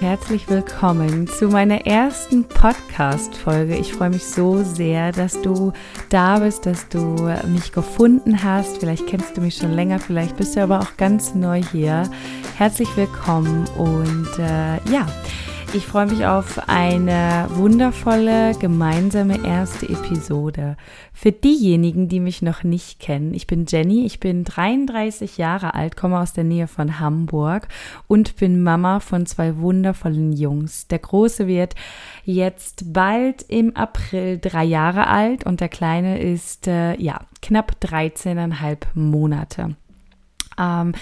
Herzlich willkommen zu meiner ersten Podcast-Folge. Ich freue mich so sehr, dass du da bist, dass du mich gefunden hast. Vielleicht kennst du mich schon länger, vielleicht bist du aber auch ganz neu hier. Herzlich willkommen und äh, ja. Ich freue mich auf eine wundervolle gemeinsame erste Episode. Für diejenigen, die mich noch nicht kennen, ich bin Jenny, ich bin 33 Jahre alt, komme aus der Nähe von Hamburg und bin Mama von zwei wundervollen Jungs. Der Große wird jetzt bald im April drei Jahre alt und der Kleine ist äh, ja knapp 13,5 Monate. Ähm,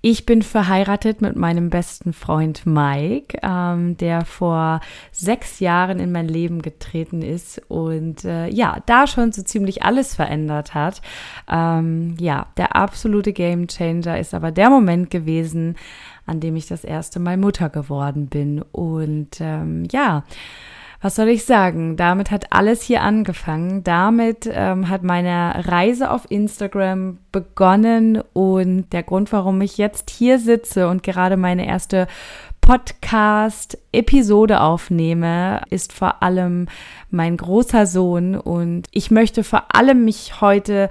ich bin verheiratet mit meinem besten Freund Mike, ähm, der vor sechs Jahren in mein Leben getreten ist und äh, ja, da schon so ziemlich alles verändert hat. Ähm, ja, der absolute Game Changer ist aber der Moment gewesen, an dem ich das erste Mal Mutter geworden bin. Und ähm, ja, was soll ich sagen? Damit hat alles hier angefangen. Damit ähm, hat meine Reise auf Instagram begonnen und der Grund, warum ich jetzt hier sitze und gerade meine erste Podcast-Episode aufnehme, ist vor allem mein großer Sohn und ich möchte vor allem mich heute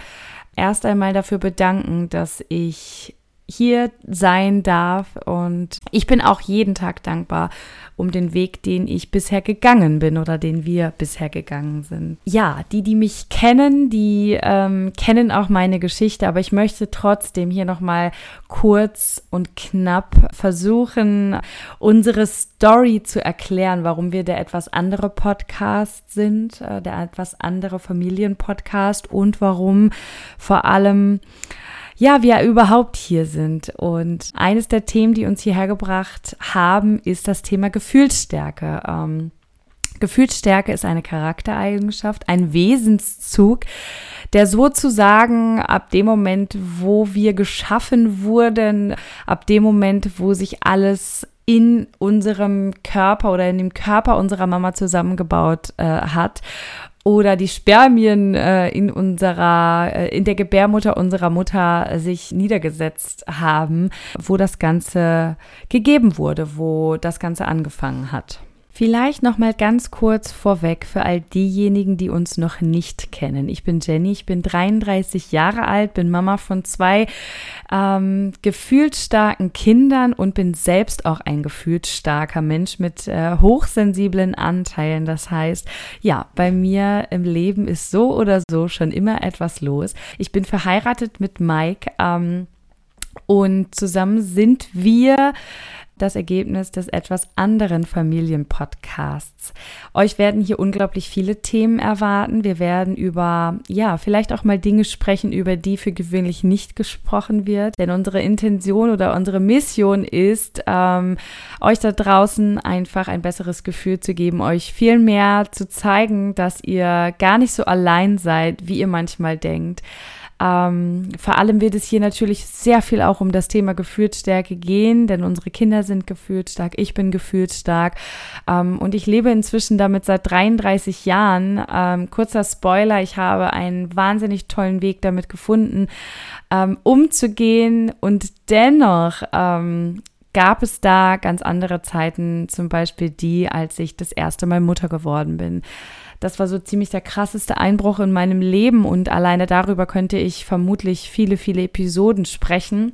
erst einmal dafür bedanken, dass ich hier sein darf. Und ich bin auch jeden Tag dankbar um den Weg, den ich bisher gegangen bin oder den wir bisher gegangen sind. Ja, die, die mich kennen, die ähm, kennen auch meine Geschichte, aber ich möchte trotzdem hier nochmal kurz und knapp versuchen, unsere Story zu erklären, warum wir der etwas andere Podcast sind, äh, der etwas andere Familienpodcast und warum vor allem ja, wir überhaupt hier sind. Und eines der Themen, die uns hierher gebracht haben, ist das Thema Gefühlsstärke. Ähm, Gefühlsstärke ist eine Charaktereigenschaft, ein Wesenszug, der sozusagen ab dem Moment, wo wir geschaffen wurden, ab dem Moment, wo sich alles in unserem Körper oder in dem Körper unserer Mama zusammengebaut äh, hat oder die Spermien äh, in unserer, äh, in der Gebärmutter unserer Mutter sich niedergesetzt haben, wo das Ganze gegeben wurde, wo das Ganze angefangen hat. Vielleicht noch mal ganz kurz vorweg für all diejenigen, die uns noch nicht kennen. Ich bin Jenny, ich bin 33 Jahre alt, bin Mama von zwei ähm, gefühlt starken Kindern und bin selbst auch ein gefühlt starker Mensch mit äh, hochsensiblen Anteilen. Das heißt, ja, bei mir im Leben ist so oder so schon immer etwas los. Ich bin verheiratet mit Mike. Ähm, und zusammen sind wir das Ergebnis des etwas anderen Familienpodcasts. Euch werden hier unglaublich viele Themen erwarten. Wir werden über, ja, vielleicht auch mal Dinge sprechen, über die für gewöhnlich nicht gesprochen wird. Denn unsere Intention oder unsere Mission ist, ähm, euch da draußen einfach ein besseres Gefühl zu geben, euch viel mehr zu zeigen, dass ihr gar nicht so allein seid, wie ihr manchmal denkt ähm, vor allem wird es hier natürlich sehr viel auch um das Thema Gefühlsstärke gehen, denn unsere Kinder sind gefühlsstark, ich bin gefühlsstark ähm, und ich lebe inzwischen damit seit 33 Jahren. Ähm, kurzer Spoiler, ich habe einen wahnsinnig tollen Weg damit gefunden, ähm, umzugehen und dennoch ähm, gab es da ganz andere Zeiten, zum Beispiel die, als ich das erste Mal Mutter geworden bin. Das war so ziemlich der krasseste Einbruch in meinem Leben und alleine darüber könnte ich vermutlich viele, viele Episoden sprechen.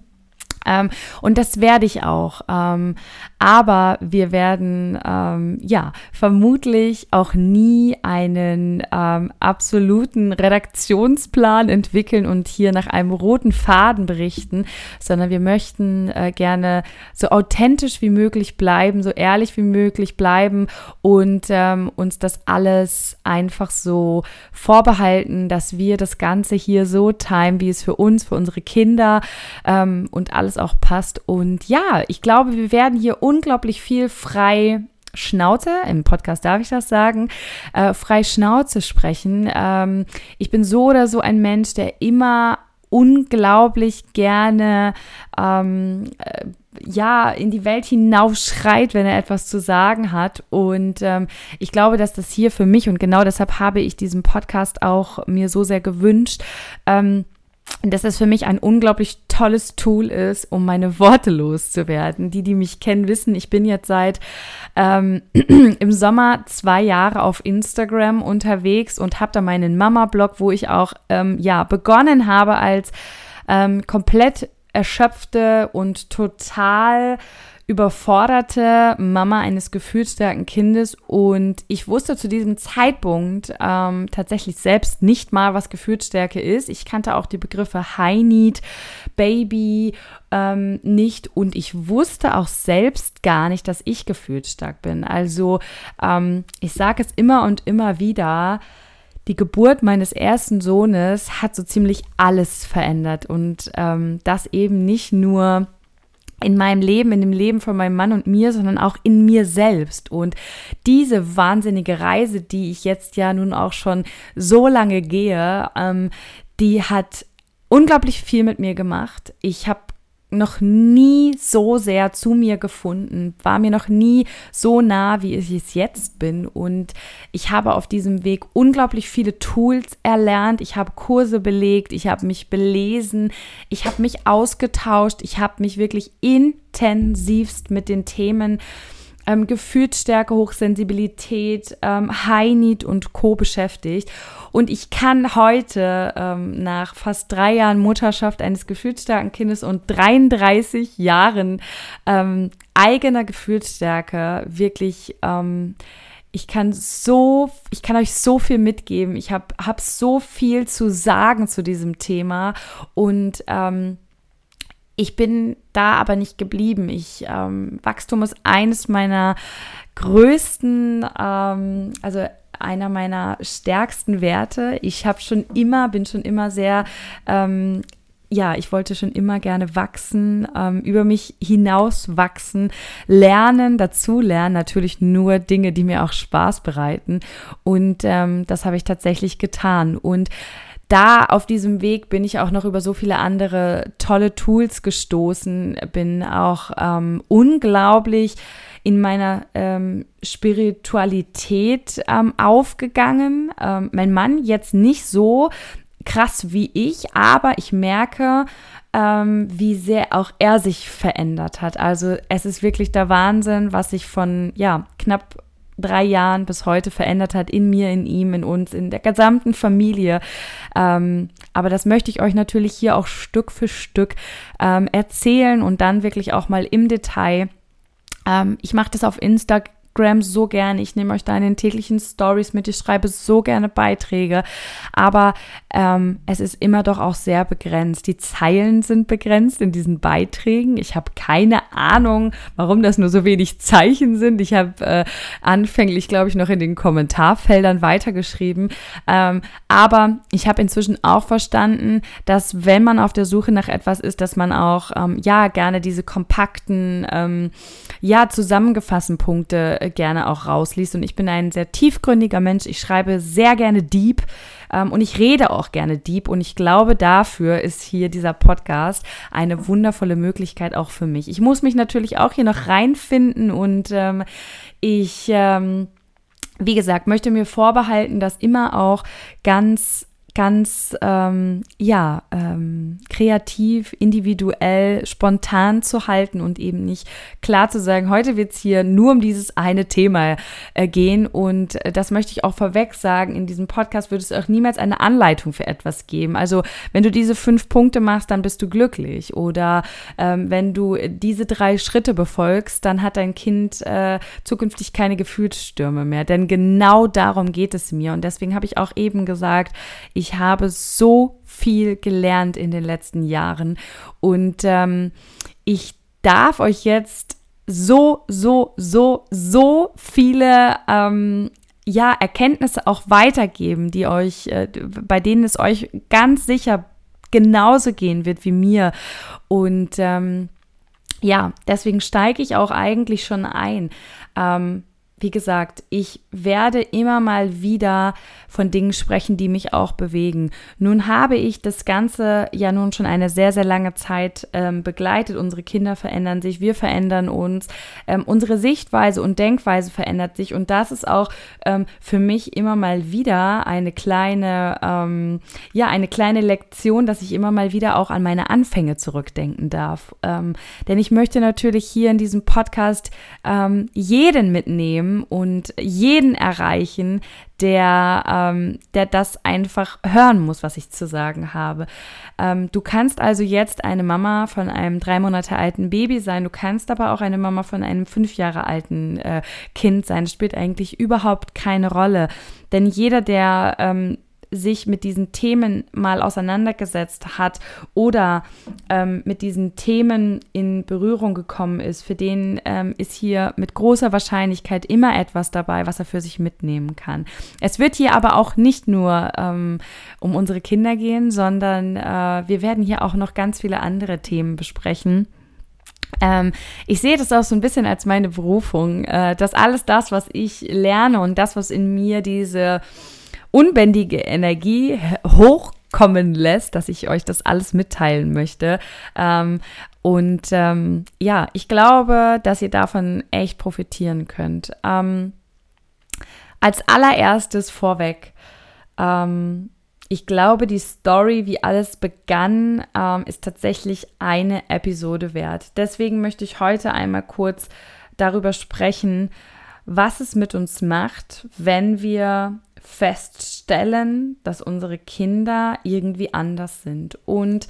Ähm, und das werde ich auch. Ähm, aber wir werden ähm, ja vermutlich auch nie einen ähm, absoluten Redaktionsplan entwickeln und hier nach einem roten Faden berichten, sondern wir möchten äh, gerne so authentisch wie möglich bleiben, so ehrlich wie möglich bleiben und ähm, uns das alles einfach so vorbehalten, dass wir das Ganze hier so timen, wie es für uns, für unsere Kinder ähm, und alles auch passt. Und ja, ich glaube, wir werden hier unglaublich viel frei Schnauze, im Podcast darf ich das sagen, äh, frei Schnauze sprechen. Ähm, ich bin so oder so ein Mensch, der immer unglaublich gerne ähm, äh, ja in die Welt hinausschreit, wenn er etwas zu sagen hat. Und ähm, ich glaube, dass das hier für mich und genau deshalb habe ich diesen Podcast auch mir so sehr gewünscht. Ähm, dass es für mich ein unglaublich tolles Tool ist, um meine Worte loszuwerden. Die, die mich kennen, wissen, ich bin jetzt seit ähm, im Sommer zwei Jahre auf Instagram unterwegs und habe da meinen Mama-Blog, wo ich auch ähm, ja begonnen habe als ähm, komplett erschöpfte und total überforderte Mama eines gefühlsstarken Kindes und ich wusste zu diesem Zeitpunkt ähm, tatsächlich selbst nicht mal, was Gefühlsstärke ist. Ich kannte auch die Begriffe High Need, Baby ähm, nicht und ich wusste auch selbst gar nicht, dass ich gefühlsstark bin. Also ähm, ich sage es immer und immer wieder, die Geburt meines ersten Sohnes hat so ziemlich alles verändert und ähm, das eben nicht nur in meinem Leben, in dem Leben von meinem Mann und mir, sondern auch in mir selbst. Und diese wahnsinnige Reise, die ich jetzt ja nun auch schon so lange gehe, ähm, die hat unglaublich viel mit mir gemacht. Ich habe noch nie so sehr zu mir gefunden, war mir noch nie so nah, wie ich es jetzt bin. Und ich habe auf diesem Weg unglaublich viele Tools erlernt. Ich habe Kurse belegt, ich habe mich belesen, ich habe mich ausgetauscht, ich habe mich wirklich intensivst mit den Themen ähm, Gefühlsstärke, Hochsensibilität, ähm, High Need und Co. beschäftigt. Und ich kann heute ähm, nach fast drei Jahren Mutterschaft eines gefühlsstarken Kindes und 33 Jahren ähm, eigener Gefühlsstärke wirklich ähm, ich kann so, ich kann euch so viel mitgeben. Ich habe hab so viel zu sagen zu diesem Thema und ähm, ich bin da aber nicht geblieben. Ich, ähm, Wachstum ist eines meiner größten, ähm, also einer meiner stärksten Werte. Ich habe schon immer, bin schon immer sehr ähm, ja, ich wollte schon immer gerne wachsen, ähm, über mich hinaus wachsen, lernen, dazu lernen, natürlich nur Dinge, die mir auch Spaß bereiten. Und ähm, das habe ich tatsächlich getan. Und da auf diesem Weg bin ich auch noch über so viele andere tolle Tools gestoßen, bin auch ähm, unglaublich in meiner ähm, Spiritualität ähm, aufgegangen. Ähm, mein Mann jetzt nicht so krass wie ich, aber ich merke, ähm, wie sehr auch er sich verändert hat. Also es ist wirklich der Wahnsinn, was sich von ja knapp drei Jahren bis heute verändert hat in mir, in ihm, in uns, in der gesamten Familie. Ähm, aber das möchte ich euch natürlich hier auch Stück für Stück ähm, erzählen und dann wirklich auch mal im Detail. Ähm, ich mache das auf Instagram Instagram so gerne. Ich nehme euch da in den täglichen Stories mit. Ich schreibe so gerne Beiträge. Aber ähm, es ist immer doch auch sehr begrenzt. Die Zeilen sind begrenzt in diesen Beiträgen. Ich habe keine Ahnung, warum das nur so wenig Zeichen sind. Ich habe äh, anfänglich, glaube ich, noch in den Kommentarfeldern weitergeschrieben. Ähm, aber ich habe inzwischen auch verstanden, dass wenn man auf der Suche nach etwas ist, dass man auch ähm, ja gerne diese kompakten, ähm, ja zusammengefassten Punkte gerne auch rausliest. Und ich bin ein sehr tiefgründiger Mensch. Ich schreibe sehr gerne deep ähm, und ich rede auch gerne deep. Und ich glaube, dafür ist hier dieser Podcast eine wundervolle Möglichkeit auch für mich. Ich muss mich natürlich auch hier noch reinfinden und ähm, ich, ähm, wie gesagt, möchte mir vorbehalten, dass immer auch ganz ganz ähm, ja ähm, kreativ, individuell, spontan zu halten und eben nicht klar zu sagen, heute wird es hier nur um dieses eine Thema äh, gehen. Und äh, das möchte ich auch vorweg sagen, in diesem Podcast wird es auch niemals eine Anleitung für etwas geben. Also wenn du diese fünf Punkte machst, dann bist du glücklich. Oder ähm, wenn du diese drei Schritte befolgst, dann hat dein Kind äh, zukünftig keine Gefühlsstürme mehr, denn genau darum geht es mir. Und deswegen habe ich auch eben gesagt, ich ich habe so viel gelernt in den letzten Jahren und ähm, ich darf euch jetzt so, so, so, so viele ähm, ja, Erkenntnisse auch weitergeben, die euch, äh, bei denen es euch ganz sicher genauso gehen wird wie mir. Und ähm, ja, deswegen steige ich auch eigentlich schon ein. Ähm, wie gesagt, ich werde immer mal wieder von Dingen sprechen, die mich auch bewegen. Nun habe ich das Ganze ja nun schon eine sehr, sehr lange Zeit ähm, begleitet. Unsere Kinder verändern sich, wir verändern uns, ähm, unsere Sichtweise und Denkweise verändert sich. Und das ist auch ähm, für mich immer mal wieder eine kleine, ähm, ja, eine kleine Lektion, dass ich immer mal wieder auch an meine Anfänge zurückdenken darf. Ähm, denn ich möchte natürlich hier in diesem Podcast ähm, jeden mitnehmen und jeden erreichen, der, ähm, der das einfach hören muss, was ich zu sagen habe. Ähm, du kannst also jetzt eine Mama von einem drei Monate alten Baby sein, du kannst aber auch eine Mama von einem fünf Jahre alten äh, Kind sein. Das spielt eigentlich überhaupt keine Rolle. Denn jeder, der ähm, sich mit diesen Themen mal auseinandergesetzt hat oder ähm, mit diesen Themen in Berührung gekommen ist, für den ähm, ist hier mit großer Wahrscheinlichkeit immer etwas dabei, was er für sich mitnehmen kann. Es wird hier aber auch nicht nur ähm, um unsere Kinder gehen, sondern äh, wir werden hier auch noch ganz viele andere Themen besprechen. Ähm, ich sehe das auch so ein bisschen als meine Berufung, äh, dass alles das, was ich lerne und das, was in mir diese unbändige Energie hochkommen lässt, dass ich euch das alles mitteilen möchte. Ähm, und ähm, ja, ich glaube, dass ihr davon echt profitieren könnt. Ähm, als allererstes vorweg, ähm, ich glaube, die Story, wie alles begann, ähm, ist tatsächlich eine Episode wert. Deswegen möchte ich heute einmal kurz darüber sprechen, was es mit uns macht, wenn wir feststellen, dass unsere Kinder irgendwie anders sind und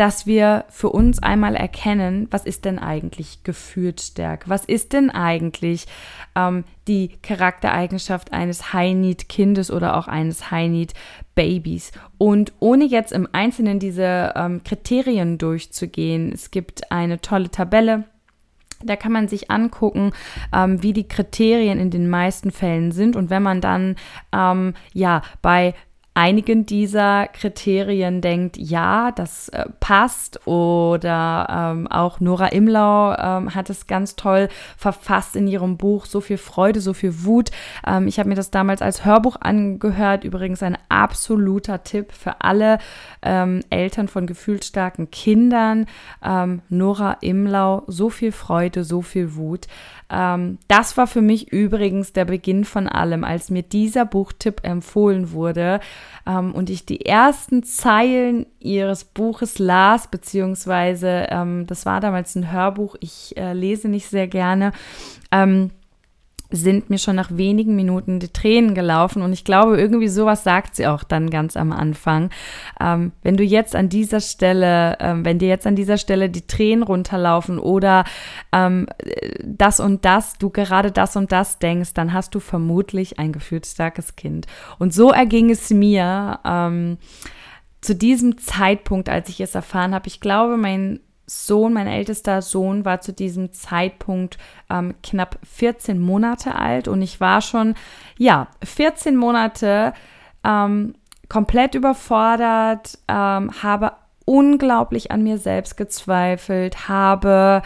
dass wir für uns einmal erkennen, was ist denn eigentlich Gefühlsstärke? Was ist denn eigentlich ähm, die Charaktereigenschaft eines High-Need-Kindes oder auch eines High-Need-Babys? Und ohne jetzt im Einzelnen diese ähm, Kriterien durchzugehen, es gibt eine tolle Tabelle, da kann man sich angucken, ähm, wie die Kriterien in den meisten Fällen sind. Und wenn man dann ähm, ja bei einigen dieser Kriterien denkt, ja, das äh, passt. Oder ähm, auch Nora Imlau ähm, hat es ganz toll verfasst in ihrem Buch So viel Freude, so viel Wut. Ähm, ich habe mir das damals als Hörbuch angehört. Übrigens ein absoluter Tipp für alle ähm, Eltern von gefühlsstarken Kindern. Ähm, Nora Imlau, so viel Freude, so viel Wut. Ähm, das war für mich übrigens der Beginn von allem, als mir dieser Buchtipp empfohlen wurde ähm, und ich die ersten Zeilen ihres Buches las, beziehungsweise ähm, das war damals ein Hörbuch, ich äh, lese nicht sehr gerne. Ähm, sind mir schon nach wenigen Minuten die Tränen gelaufen. Und ich glaube, irgendwie sowas sagt sie auch dann ganz am Anfang. Ähm, wenn du jetzt an dieser Stelle, ähm, wenn dir jetzt an dieser Stelle die Tränen runterlaufen oder ähm, das und das, du gerade das und das denkst, dann hast du vermutlich ein gefühlsstarkes Kind. Und so erging es mir ähm, zu diesem Zeitpunkt, als ich es erfahren habe. Ich glaube, mein Sohn, mein ältester Sohn, war zu diesem Zeitpunkt ähm, knapp 14 Monate alt und ich war schon, ja, 14 Monate ähm, komplett überfordert, ähm, habe unglaublich an mir selbst gezweifelt, habe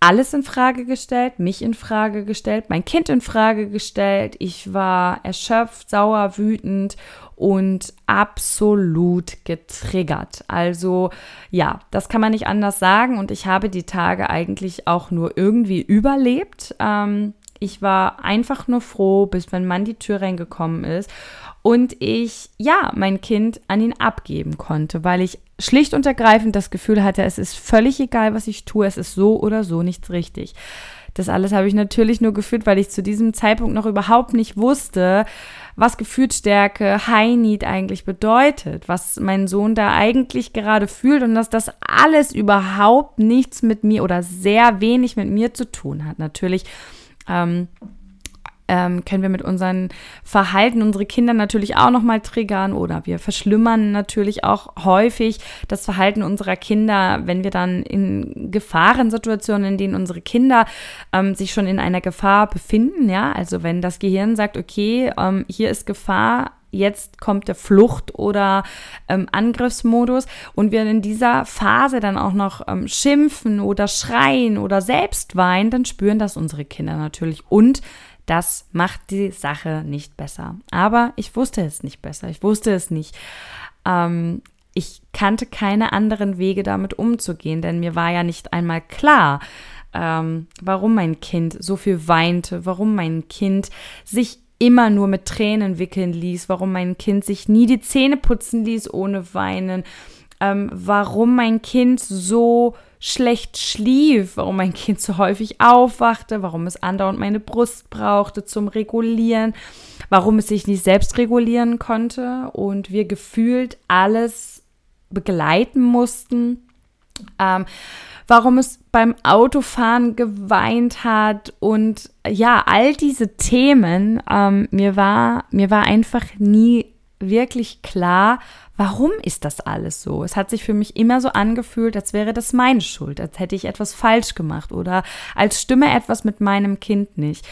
alles in Frage gestellt, mich in Frage gestellt, mein Kind in Frage gestellt. Ich war erschöpft, sauer, wütend und absolut getriggert. Also ja, das kann man nicht anders sagen und ich habe die Tage eigentlich auch nur irgendwie überlebt. Ähm, ich war einfach nur froh, bis mein Mann die Tür reingekommen ist und ich ja mein Kind an ihn abgeben konnte, weil ich schlicht und ergreifend das Gefühl hatte, es ist völlig egal, was ich tue, es ist so oder so nichts richtig. Das alles habe ich natürlich nur gefühlt, weil ich zu diesem Zeitpunkt noch überhaupt nicht wusste, was Gefühlsstärke High Need eigentlich bedeutet, was mein Sohn da eigentlich gerade fühlt und dass das alles überhaupt nichts mit mir oder sehr wenig mit mir zu tun hat. Natürlich ähm, ähm, können wir mit unseren Verhalten unsere Kinder natürlich auch nochmal triggern oder wir verschlimmern natürlich auch häufig das Verhalten unserer Kinder, wenn wir dann in Gefahrensituationen, in denen unsere Kinder ähm, sich schon in einer Gefahr befinden, ja, also wenn das Gehirn sagt, okay, ähm, hier ist Gefahr, jetzt kommt der Flucht- oder ähm, Angriffsmodus und wir in dieser Phase dann auch noch ähm, schimpfen oder schreien oder selbst weinen, dann spüren das unsere Kinder natürlich und das macht die Sache nicht besser. Aber ich wusste es nicht besser. Ich wusste es nicht. Ähm, ich kannte keine anderen Wege damit umzugehen, denn mir war ja nicht einmal klar, ähm, warum mein Kind so viel weinte, warum mein Kind sich immer nur mit Tränen wickeln ließ, warum mein Kind sich nie die Zähne putzen ließ ohne weinen, ähm, warum mein Kind so schlecht schlief, warum mein Kind so häufig aufwachte, warum es andauernd meine Brust brauchte zum Regulieren, warum es sich nicht selbst regulieren konnte und wir gefühlt alles begleiten mussten. Ähm, warum es beim Autofahren geweint hat und ja, all diese Themen, ähm, mir war, mir war einfach nie wirklich klar, warum ist das alles so? Es hat sich für mich immer so angefühlt, als wäre das meine Schuld, als hätte ich etwas falsch gemacht oder als stimme etwas mit meinem Kind nicht.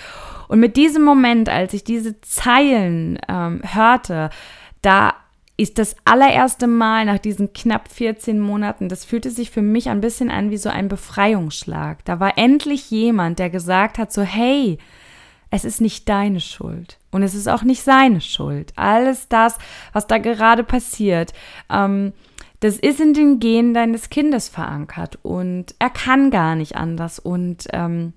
Und mit diesem Moment, als ich diese Zeilen ähm, hörte, da ist das allererste Mal nach diesen knapp 14 Monaten, das fühlte sich für mich ein bisschen an wie so ein Befreiungsschlag. Da war endlich jemand, der gesagt hat, so hey, es ist nicht deine Schuld und es ist auch nicht seine Schuld. Alles das, was da gerade passiert, ähm, das ist in den Genen deines Kindes verankert und er kann gar nicht anders und ähm,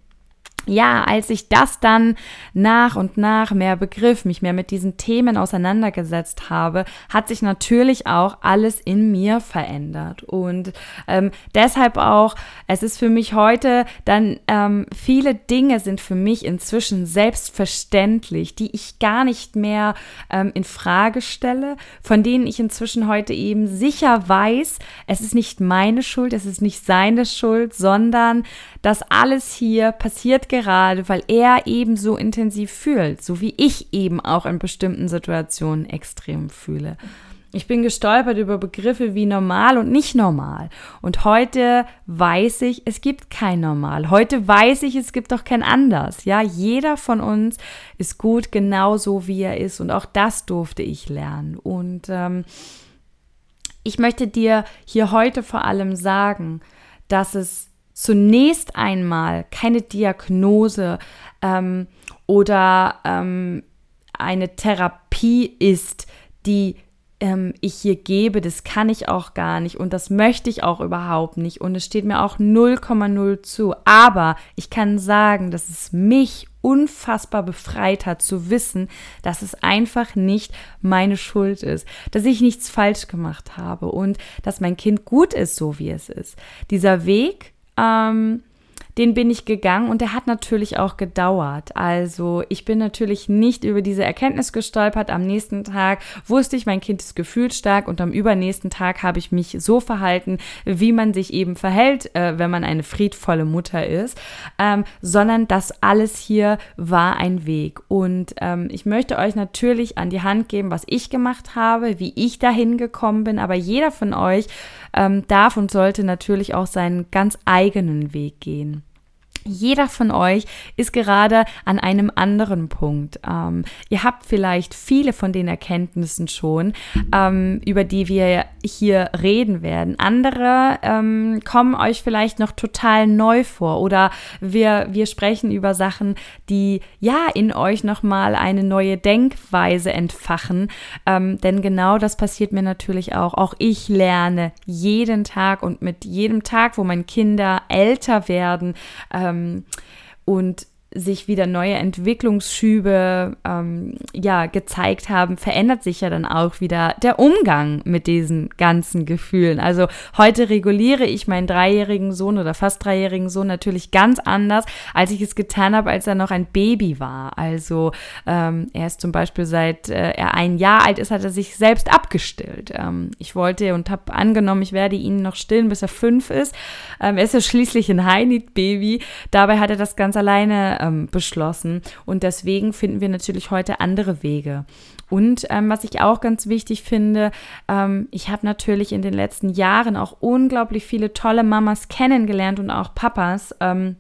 ja, als ich das dann nach und nach mehr begriff, mich mehr mit diesen Themen auseinandergesetzt habe, hat sich natürlich auch alles in mir verändert. Und ähm, deshalb auch, es ist für mich heute dann, ähm, viele Dinge sind für mich inzwischen selbstverständlich, die ich gar nicht mehr ähm, in Frage stelle, von denen ich inzwischen heute eben sicher weiß, es ist nicht meine Schuld, es ist nicht seine Schuld, sondern das alles hier passiert gerade, weil er eben so intensiv fühlt, so wie ich eben auch in bestimmten Situationen extrem fühle. Ich bin gestolpert über Begriffe wie normal und nicht normal. Und heute weiß ich, es gibt kein Normal. Heute weiß ich, es gibt auch kein anders. Ja, jeder von uns ist gut genauso, wie er ist. Und auch das durfte ich lernen. Und ähm, ich möchte dir hier heute vor allem sagen, dass es zunächst einmal keine Diagnose ähm, oder ähm, eine Therapie ist, die ähm, ich hier gebe, das kann ich auch gar nicht und das möchte ich auch überhaupt nicht und es steht mir auch 0,0 zu. Aber ich kann sagen, dass es mich unfassbar befreit hat zu wissen, dass es einfach nicht meine Schuld ist, dass ich nichts falsch gemacht habe und dass mein Kind gut ist, so wie es ist. Dieser Weg ähm, den bin ich gegangen und der hat natürlich auch gedauert. Also ich bin natürlich nicht über diese Erkenntnis gestolpert. Am nächsten Tag wusste ich, mein Kind ist gefühlsstark und am übernächsten Tag habe ich mich so verhalten, wie man sich eben verhält, äh, wenn man eine friedvolle Mutter ist, ähm, sondern das alles hier war ein Weg. Und ähm, ich möchte euch natürlich an die Hand geben, was ich gemacht habe, wie ich dahin gekommen bin, aber jeder von euch ähm, darf und sollte natürlich auch seinen ganz eigenen Weg gehen. Jeder von euch ist gerade an einem anderen Punkt. Ähm, ihr habt vielleicht viele von den Erkenntnissen schon, ähm, über die wir hier reden werden. Andere ähm, kommen euch vielleicht noch total neu vor oder wir, wir sprechen über Sachen, die ja in euch nochmal eine neue Denkweise entfachen. Ähm, denn genau das passiert mir natürlich auch. Auch ich lerne jeden Tag und mit jedem Tag, wo meine Kinder älter werden, ähm, und sich wieder neue Entwicklungsschübe ähm, ja gezeigt haben, verändert sich ja dann auch wieder der Umgang mit diesen ganzen Gefühlen. Also heute reguliere ich meinen dreijährigen Sohn oder fast dreijährigen Sohn natürlich ganz anders, als ich es getan habe, als er noch ein Baby war. Also ähm, er ist zum Beispiel seit äh, er ein Jahr alt ist, hat er sich selbst abgestillt. Ähm, ich wollte und habe angenommen, ich werde ihn noch stillen, bis er fünf ist. Ähm, er ist ja schließlich ein High-Need-Baby. Dabei hat er das ganz alleine ähm, beschlossen. Und deswegen finden wir natürlich heute andere Wege. Und ähm, was ich auch ganz wichtig finde, ähm, ich habe natürlich in den letzten Jahren auch unglaublich viele tolle Mamas kennengelernt und auch Papas. Ähm,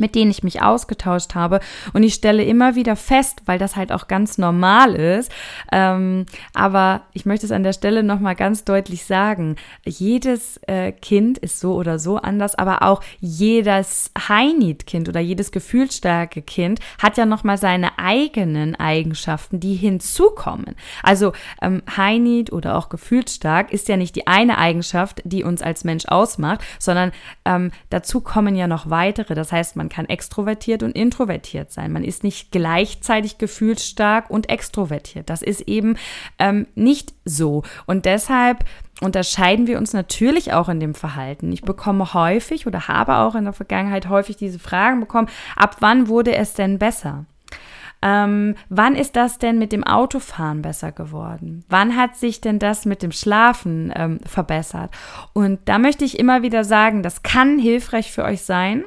mit denen ich mich ausgetauscht habe. Und ich stelle immer wieder fest, weil das halt auch ganz normal ist. Ähm, aber ich möchte es an der Stelle nochmal ganz deutlich sagen. Jedes äh, Kind ist so oder so anders, aber auch jedes High-Need-Kind oder jedes gefühlsstarke Kind hat ja nochmal seine eigenen Eigenschaften, die hinzukommen. Also ähm, High-Need oder auch gefühlsstark ist ja nicht die eine Eigenschaft, die uns als Mensch ausmacht, sondern ähm, dazu kommen ja noch weitere. Das heißt, man kann extrovertiert und introvertiert sein. Man ist nicht gleichzeitig gefühlsstark und extrovertiert. Das ist eben ähm, nicht so. Und deshalb unterscheiden wir uns natürlich auch in dem Verhalten. Ich bekomme häufig oder habe auch in der Vergangenheit häufig diese Fragen bekommen, ab wann wurde es denn besser? Ähm, wann ist das denn mit dem Autofahren besser geworden? Wann hat sich denn das mit dem Schlafen ähm, verbessert? Und da möchte ich immer wieder sagen, das kann hilfreich für euch sein.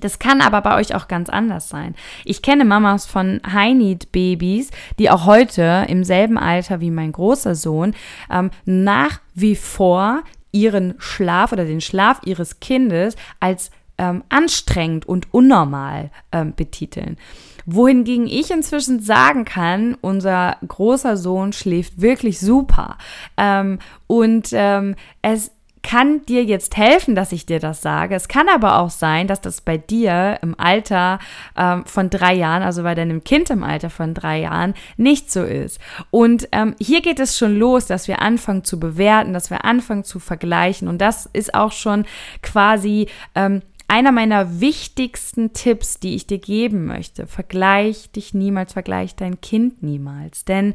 Das kann aber bei euch auch ganz anders sein. Ich kenne Mamas von High-Need-Babys, die auch heute im selben Alter wie mein großer Sohn ähm, nach wie vor ihren Schlaf oder den Schlaf ihres Kindes als ähm, anstrengend und unnormal ähm, betiteln. Wohingegen ich inzwischen sagen kann, unser großer Sohn schläft wirklich super. Ähm, und ähm, es kann dir jetzt helfen, dass ich dir das sage. Es kann aber auch sein, dass das bei dir im Alter ähm, von drei Jahren, also bei deinem Kind im Alter von drei Jahren, nicht so ist. Und ähm, hier geht es schon los, dass wir anfangen zu bewerten, dass wir anfangen zu vergleichen. Und das ist auch schon quasi ähm, einer meiner wichtigsten Tipps, die ich dir geben möchte. Vergleich dich niemals, vergleich dein Kind niemals. Denn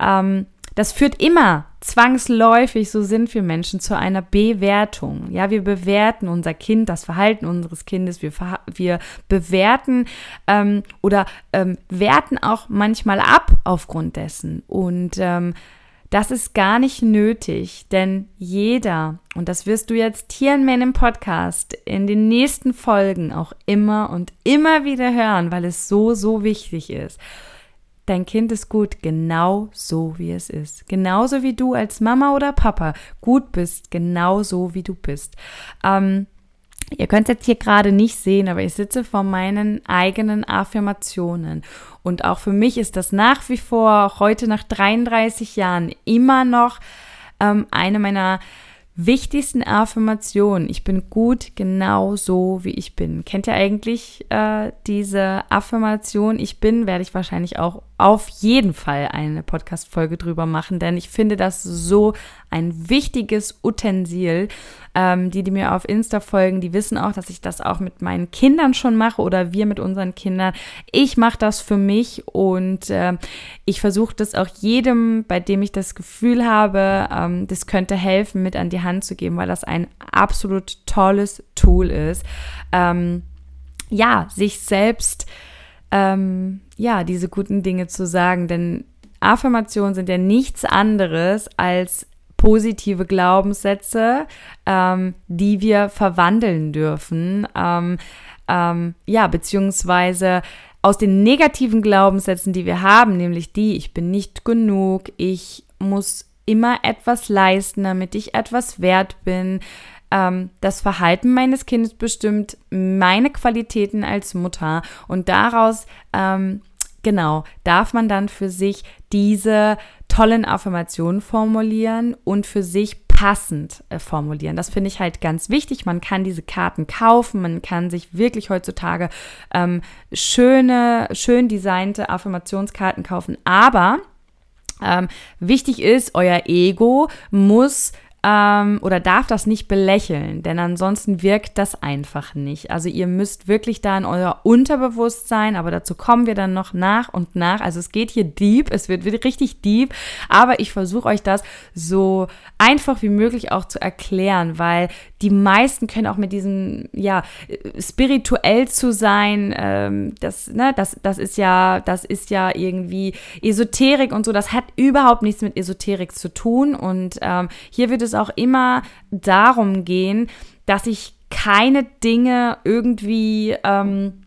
ähm, das führt immer zwangsläufig, so sind wir Menschen, zu einer Bewertung. Ja, wir bewerten unser Kind, das Verhalten unseres Kindes, wir, wir bewerten ähm, oder ähm, werten auch manchmal ab aufgrund dessen. Und ähm, das ist gar nicht nötig, denn jeder, und das wirst du jetzt hier in meinem Podcast in den nächsten Folgen auch immer und immer wieder hören, weil es so, so wichtig ist. Dein Kind ist gut, genau so wie es ist. Genauso wie du als Mama oder Papa gut bist, genau so wie du bist. Ähm, ihr könnt es jetzt hier gerade nicht sehen, aber ich sitze vor meinen eigenen Affirmationen. Und auch für mich ist das nach wie vor, heute nach 33 Jahren, immer noch ähm, eine meiner wichtigsten Affirmationen. Ich bin gut genau so, wie ich bin. Kennt ihr eigentlich äh, diese Affirmation? Ich bin, werde ich wahrscheinlich auch auf jeden Fall eine Podcast-Folge drüber machen, denn ich finde das so ein wichtiges Utensil. Ähm, die, die mir auf Insta folgen, die wissen auch, dass ich das auch mit meinen Kindern schon mache oder wir mit unseren Kindern. Ich mache das für mich und äh, ich versuche das auch jedem, bei dem ich das Gefühl habe, ähm, das könnte helfen, mit an die Hand zu geben, weil das ein absolut tolles Tool ist. Ähm, ja, sich selbst ähm, ja, diese guten Dinge zu sagen, denn Affirmationen sind ja nichts anderes als positive Glaubenssätze, ähm, die wir verwandeln dürfen. Ähm, ähm, ja, beziehungsweise aus den negativen Glaubenssätzen, die wir haben, nämlich die, ich bin nicht genug, ich muss immer etwas leisten, damit ich etwas wert bin. Ähm, das Verhalten meines Kindes bestimmt meine Qualitäten als Mutter und daraus ähm, genau, darf man dann für sich diese tollen Affirmationen formulieren und für sich passend äh, formulieren. Das finde ich halt ganz wichtig. Man kann diese Karten kaufen, man kann sich wirklich heutzutage ähm, schöne, schön designte Affirmationskarten kaufen, aber ähm, wichtig ist, euer Ego muss ähm, oder darf das nicht belächeln, denn ansonsten wirkt das einfach nicht. Also ihr müsst wirklich da in euer Unterbewusstsein, aber dazu kommen wir dann noch nach und nach. Also es geht hier deep, es wird richtig deep, aber ich versuche euch das so einfach wie möglich auch zu erklären, weil die meisten können auch mit diesem, ja, spirituell zu sein, ähm, das, ne, das, das ist ja, das ist ja irgendwie Esoterik und so, das hat überhaupt nichts mit Esoterik zu tun. Und ähm, hier wird es auch immer darum gehen, dass ich keine Dinge irgendwie, ähm,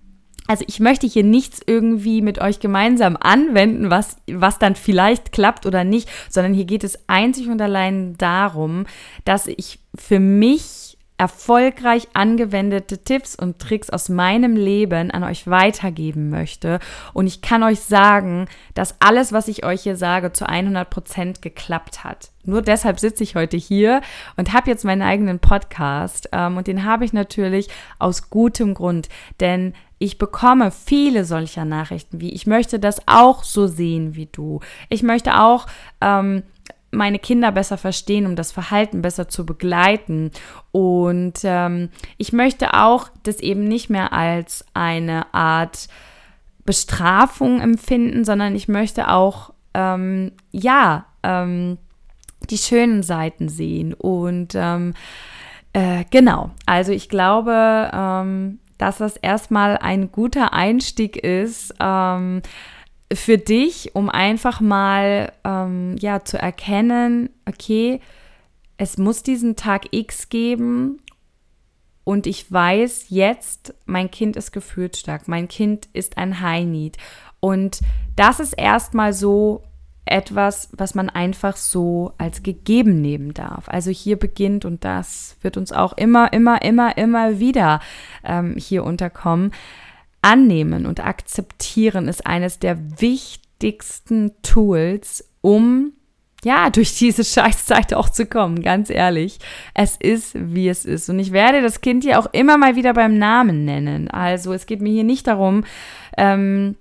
also ich möchte hier nichts irgendwie mit euch gemeinsam anwenden, was, was dann vielleicht klappt oder nicht, sondern hier geht es einzig und allein darum, dass ich für mich erfolgreich angewendete Tipps und Tricks aus meinem Leben an euch weitergeben möchte. Und ich kann euch sagen, dass alles, was ich euch hier sage, zu 100 Prozent geklappt hat. Nur deshalb sitze ich heute hier und habe jetzt meinen eigenen Podcast. Ähm, und den habe ich natürlich aus gutem Grund, denn ich bekomme viele solcher Nachrichten wie, ich möchte das auch so sehen wie du. Ich möchte auch ähm, meine Kinder besser verstehen, um das Verhalten besser zu begleiten. Und ähm, ich möchte auch das eben nicht mehr als eine Art Bestrafung empfinden, sondern ich möchte auch, ähm, ja, ähm, die schönen Seiten sehen. Und ähm, äh, genau, also ich glaube, ähm, dass das erstmal ein guter Einstieg ist ähm, für dich, um einfach mal ähm, ja zu erkennen, okay, es muss diesen Tag X geben und ich weiß jetzt, mein Kind ist gefühlsstark, mein Kind ist ein High Need. Und das ist erstmal so etwas, was man einfach so als gegeben nehmen darf. Also hier beginnt, und das wird uns auch immer, immer, immer, immer wieder ähm, hier unterkommen, annehmen und akzeptieren ist eines der wichtigsten Tools, um ja, durch diese Scheißzeit auch zu kommen, ganz ehrlich. Es ist, wie es ist. Und ich werde das Kind hier auch immer mal wieder beim Namen nennen. Also es geht mir hier nicht darum, ähm,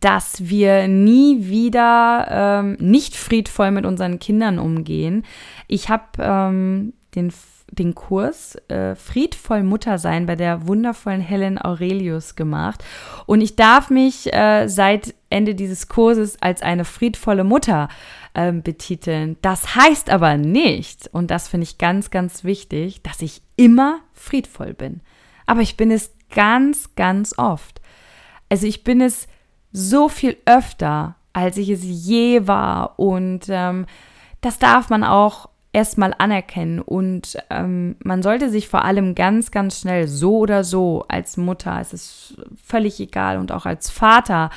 dass wir nie wieder ähm, nicht friedvoll mit unseren Kindern umgehen. Ich habe ähm, den, den Kurs äh, Friedvoll Mutter sein bei der wundervollen Helen Aurelius gemacht und ich darf mich äh, seit Ende dieses Kurses als eine friedvolle Mutter äh, betiteln. Das heißt aber nicht, und das finde ich ganz, ganz wichtig, dass ich immer friedvoll bin. Aber ich bin es ganz, ganz oft. Also ich bin es so viel öfter, als ich es je war. Und ähm, das darf man auch erstmal anerkennen. Und ähm, man sollte sich vor allem ganz, ganz schnell so oder so als Mutter, es ist völlig egal, und auch als Vater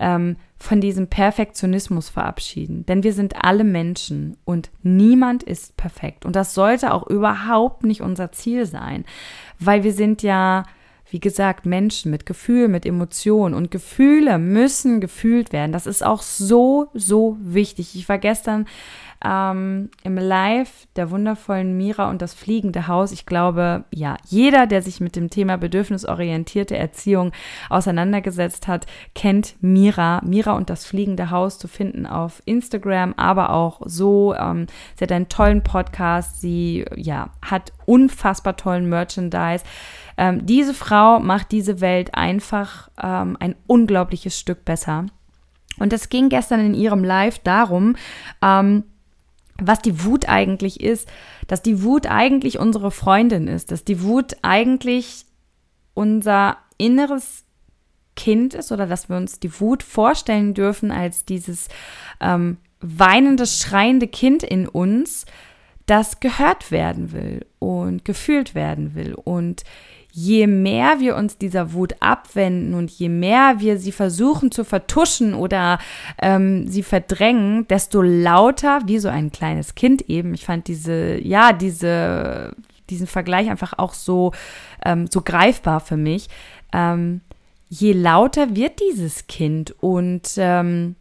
ähm, von diesem Perfektionismus verabschieden. Denn wir sind alle Menschen und niemand ist perfekt. Und das sollte auch überhaupt nicht unser Ziel sein, weil wir sind ja wie gesagt, Menschen mit Gefühl, mit Emotionen und Gefühle müssen gefühlt werden. Das ist auch so, so wichtig. Ich war gestern ähm, im Live der wundervollen Mira und das fliegende Haus. Ich glaube, ja, jeder, der sich mit dem Thema bedürfnisorientierte Erziehung auseinandergesetzt hat, kennt Mira. Mira und das fliegende Haus zu finden auf Instagram, aber auch so. Ähm, sie hat einen tollen Podcast. Sie, ja, hat unfassbar tollen Merchandise. Ähm, diese Frau macht diese Welt einfach ähm, ein unglaubliches Stück besser. Und es ging gestern in ihrem Live darum, ähm, was die Wut eigentlich ist, dass die Wut eigentlich unsere Freundin ist, dass die Wut eigentlich unser inneres Kind ist oder dass wir uns die Wut vorstellen dürfen als dieses ähm, weinende, schreiende Kind in uns, das gehört werden will und gefühlt werden will. Und je mehr wir uns dieser Wut abwenden und je mehr wir sie versuchen zu vertuschen oder ähm, sie verdrängen, desto lauter, wie so ein kleines Kind eben. Ich fand diese, ja, diese, diesen Vergleich einfach auch so, ähm, so greifbar für mich. Ähm, je lauter wird dieses Kind und ähm,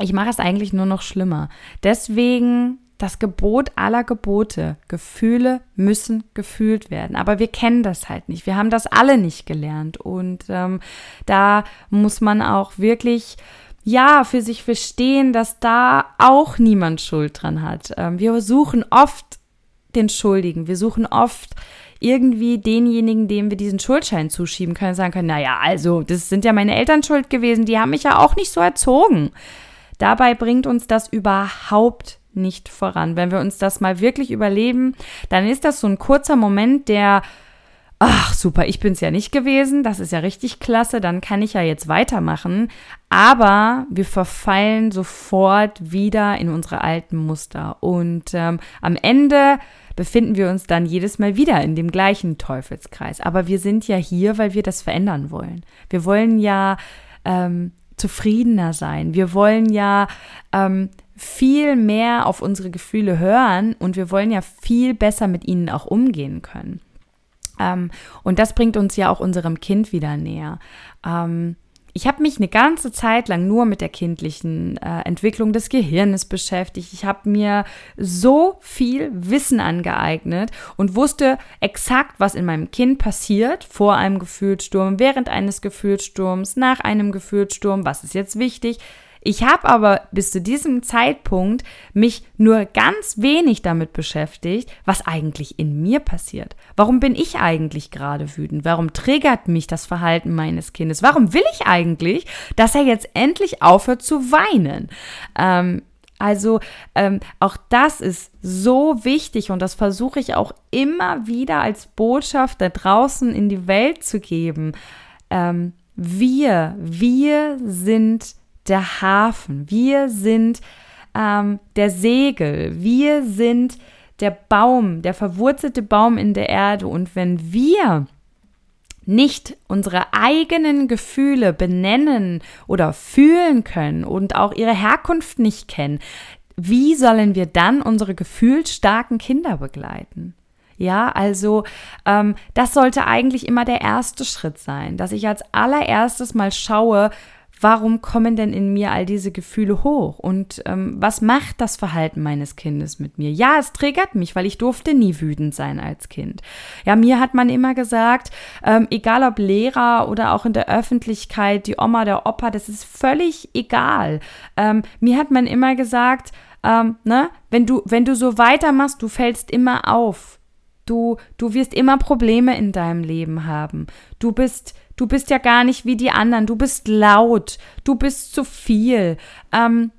ich mache es eigentlich nur noch schlimmer. Deswegen das Gebot aller Gebote. Gefühle müssen gefühlt werden. Aber wir kennen das halt nicht. Wir haben das alle nicht gelernt. Und ähm, da muss man auch wirklich, ja, für sich verstehen, dass da auch niemand Schuld dran hat. Ähm, wir suchen oft den Schuldigen. Wir suchen oft irgendwie denjenigen, dem wir diesen Schuldschein zuschieben können, sagen können, naja, also, das sind ja meine Eltern schuld gewesen, die haben mich ja auch nicht so erzogen. Dabei bringt uns das überhaupt nicht voran. Wenn wir uns das mal wirklich überleben, dann ist das so ein kurzer Moment, der ach super, ich bin es ja nicht gewesen, das ist ja richtig klasse, dann kann ich ja jetzt weitermachen. Aber wir verfallen sofort wieder in unsere alten Muster. Und ähm, am Ende befinden wir uns dann jedes Mal wieder in dem gleichen Teufelskreis. Aber wir sind ja hier, weil wir das verändern wollen. Wir wollen ja ähm, zufriedener sein. Wir wollen ja ähm, viel mehr auf unsere Gefühle hören und wir wollen ja viel besser mit ihnen auch umgehen können. Ähm, und das bringt uns ja auch unserem Kind wieder näher. Ähm, ich habe mich eine ganze Zeit lang nur mit der kindlichen äh, Entwicklung des Gehirnes beschäftigt. Ich habe mir so viel Wissen angeeignet und wusste exakt, was in meinem Kind passiert vor einem Gefühlssturm, während eines Gefühlssturms, nach einem Gefühlssturm, was ist jetzt wichtig. Ich habe aber bis zu diesem Zeitpunkt mich nur ganz wenig damit beschäftigt, was eigentlich in mir passiert. Warum bin ich eigentlich gerade wütend? Warum triggert mich das Verhalten meines Kindes? Warum will ich eigentlich, dass er jetzt endlich aufhört zu weinen? Ähm, also ähm, auch das ist so wichtig und das versuche ich auch immer wieder als Botschaft da draußen in die Welt zu geben. Ähm, wir, wir sind der Hafen, wir sind ähm, der Segel, wir sind der Baum, der verwurzelte Baum in der Erde. Und wenn wir nicht unsere eigenen Gefühle benennen oder fühlen können und auch ihre Herkunft nicht kennen, wie sollen wir dann unsere gefühlsstarken Kinder begleiten? Ja, also ähm, das sollte eigentlich immer der erste Schritt sein, dass ich als allererstes mal schaue, warum kommen denn in mir all diese Gefühle hoch? Und ähm, was macht das Verhalten meines Kindes mit mir? Ja, es triggert mich, weil ich durfte nie wütend sein als Kind. Ja, mir hat man immer gesagt, ähm, egal ob Lehrer oder auch in der Öffentlichkeit, die Oma, der Opa, das ist völlig egal. Ähm, mir hat man immer gesagt, ähm, ne, wenn du, wenn du so weitermachst, du fällst immer auf. Du, du wirst immer Probleme in deinem Leben haben. Du bist, Du bist ja gar nicht wie die anderen. Du bist laut. Du bist zu viel. Ähm,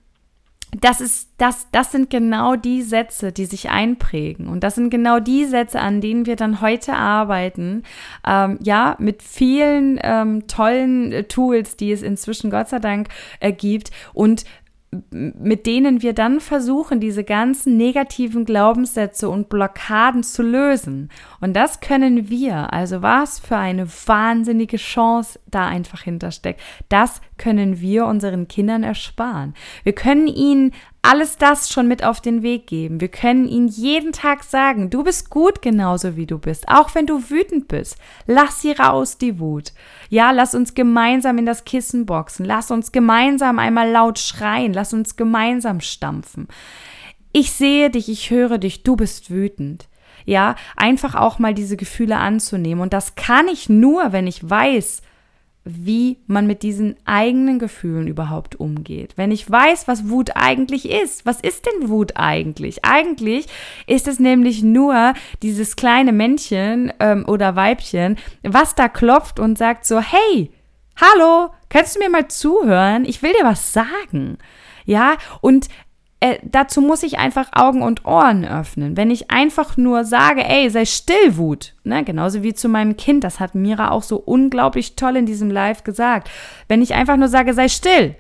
das ist, das, das sind genau die Sätze, die sich einprägen. Und das sind genau die Sätze, an denen wir dann heute arbeiten. Ähm, ja, mit vielen ähm, tollen äh, Tools, die es inzwischen Gott sei Dank äh, gibt. Und mit denen wir dann versuchen, diese ganzen negativen Glaubenssätze und Blockaden zu lösen. Und das können wir. Also was für eine wahnsinnige Chance da einfach hintersteckt. Das können wir unseren Kindern ersparen. Wir können ihnen alles das schon mit auf den Weg geben. Wir können ihnen jeden Tag sagen, du bist gut genauso wie du bist, auch wenn du wütend bist. Lass sie raus, die Wut. Ja, lass uns gemeinsam in das Kissen boxen. Lass uns gemeinsam einmal laut schreien. Lass uns gemeinsam stampfen. Ich sehe dich, ich höre dich, du bist wütend. Ja, einfach auch mal diese Gefühle anzunehmen. Und das kann ich nur, wenn ich weiß, wie man mit diesen eigenen Gefühlen überhaupt umgeht. Wenn ich weiß, was Wut eigentlich ist. Was ist denn Wut eigentlich? Eigentlich ist es nämlich nur dieses kleine Männchen ähm, oder Weibchen, was da klopft und sagt so, hey, hallo, kannst du mir mal zuhören? Ich will dir was sagen. Ja, und äh, dazu muss ich einfach Augen und Ohren öffnen. Wenn ich einfach nur sage, ey, sei still, Wut, ne, genauso wie zu meinem Kind, das hat Mira auch so unglaublich toll in diesem Live gesagt. Wenn ich einfach nur sage, sei still